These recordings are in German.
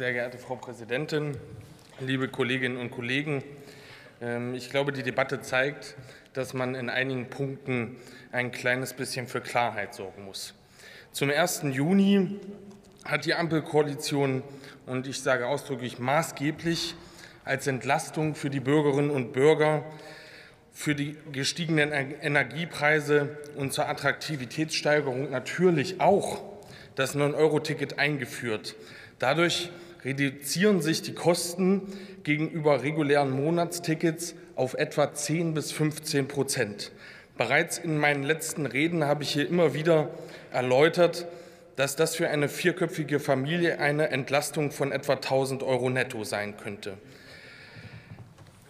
Sehr geehrte Frau Präsidentin, liebe Kolleginnen und Kollegen! Ähm, ich glaube, die Debatte zeigt, dass man in einigen Punkten ein kleines bisschen für Klarheit sorgen muss. Zum 1. Juni hat die Ampelkoalition, und ich sage ausdrücklich maßgeblich, als Entlastung für die Bürgerinnen und Bürger für die gestiegenen Energiepreise und zur Attraktivitätssteigerung natürlich auch das 9-Euro-Ticket eingeführt. Dadurch reduzieren sich die Kosten gegenüber regulären Monatstickets auf etwa 10 bis 15 Prozent. Bereits in meinen letzten Reden habe ich hier immer wieder erläutert, dass das für eine vierköpfige Familie eine Entlastung von etwa 1000 Euro netto sein könnte.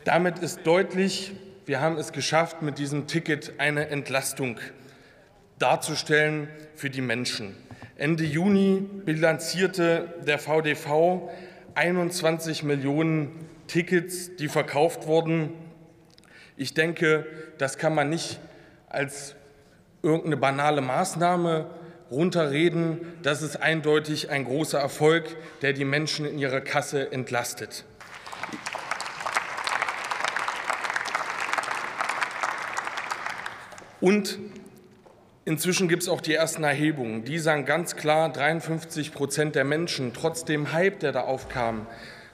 Damit ist deutlich, wir haben es geschafft, mit diesem Ticket eine Entlastung darzustellen für die Menschen. Ende Juni bilanzierte der VDV 21 Millionen Tickets, die verkauft wurden. Ich denke, das kann man nicht als irgendeine banale Maßnahme runterreden. Das ist eindeutig ein großer Erfolg, der die Menschen in ihrer Kasse entlastet. Und Inzwischen gibt es auch die ersten Erhebungen. Die sagen ganz klar, 53 Prozent der Menschen, trotz dem Hype, der da aufkam,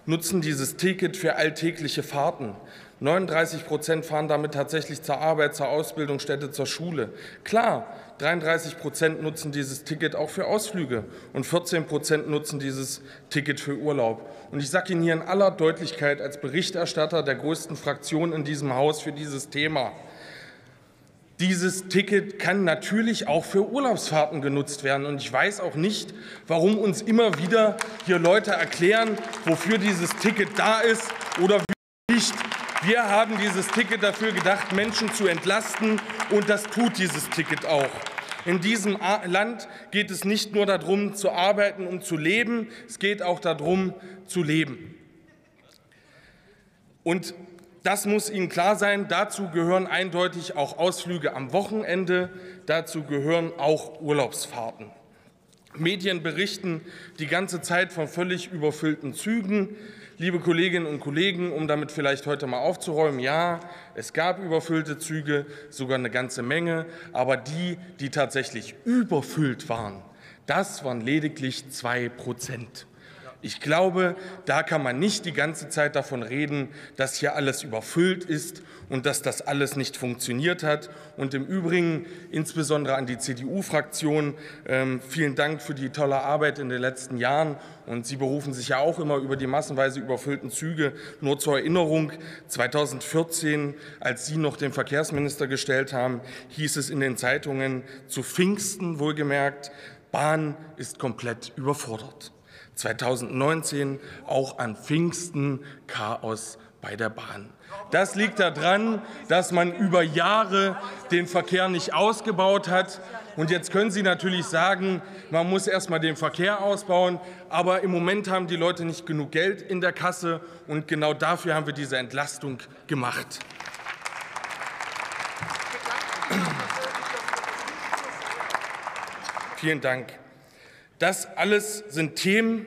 nutzen dieses Ticket für alltägliche Fahrten. 39 Prozent fahren damit tatsächlich zur Arbeit, zur Ausbildungsstätte, zur Schule. Klar, 33 Prozent nutzen dieses Ticket auch für Ausflüge und 14 Prozent nutzen dieses Ticket für Urlaub. Und ich sage Ihnen hier in aller Deutlichkeit als Berichterstatter der größten Fraktion in diesem Haus für dieses Thema, dieses Ticket kann natürlich auch für Urlaubsfahrten genutzt werden. Und ich weiß auch nicht, warum uns immer wieder hier Leute erklären, wofür dieses Ticket da ist oder nicht. Wir haben dieses Ticket dafür gedacht, Menschen zu entlasten, und das tut dieses Ticket auch. In diesem Land geht es nicht nur darum, zu arbeiten und zu leben, es geht auch darum, zu leben. Und das muss Ihnen klar sein. Dazu gehören eindeutig auch Ausflüge am Wochenende. Dazu gehören auch Urlaubsfahrten. Medien berichten die ganze Zeit von völlig überfüllten Zügen. Liebe Kolleginnen und Kollegen, um damit vielleicht heute mal aufzuräumen, ja, es gab überfüllte Züge, sogar eine ganze Menge, aber die, die tatsächlich überfüllt waren, das waren lediglich zwei Prozent. Ich glaube, da kann man nicht die ganze Zeit davon reden, dass hier alles überfüllt ist und dass das alles nicht funktioniert hat. Und im Übrigen insbesondere an die CDU-Fraktion ähm, vielen Dank für die tolle Arbeit in den letzten Jahren. Und Sie berufen sich ja auch immer über die massenweise überfüllten Züge. Nur zur Erinnerung, 2014, als Sie noch den Verkehrsminister gestellt haben, hieß es in den Zeitungen zu Pfingsten wohlgemerkt, Bahn ist komplett überfordert. 2019 auch an Pfingsten Chaos bei der Bahn. Das liegt daran, dass man über Jahre den Verkehr nicht ausgebaut hat. Und jetzt können Sie natürlich sagen, man muss erst mal den Verkehr ausbauen. Aber im Moment haben die Leute nicht genug Geld in der Kasse. Und genau dafür haben wir diese Entlastung gemacht. Vielen Dank. Das alles sind Themen,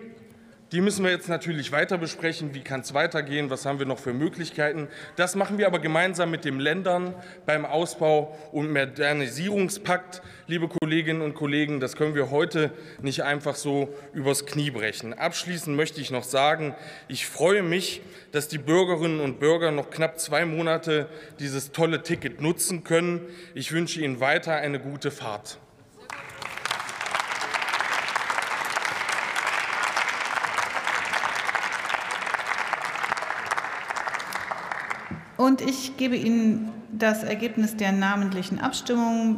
die müssen wir jetzt natürlich weiter besprechen. Wie kann es weitergehen? Was haben wir noch für Möglichkeiten? Das machen wir aber gemeinsam mit den Ländern beim Ausbau und Modernisierungspakt. Liebe Kolleginnen und Kollegen, das können wir heute nicht einfach so übers Knie brechen. Abschließend möchte ich noch sagen, ich freue mich, dass die Bürgerinnen und Bürger noch knapp zwei Monate dieses tolle Ticket nutzen können. Ich wünsche Ihnen weiter eine gute Fahrt. Und ich gebe Ihnen das Ergebnis der namentlichen Abstimmung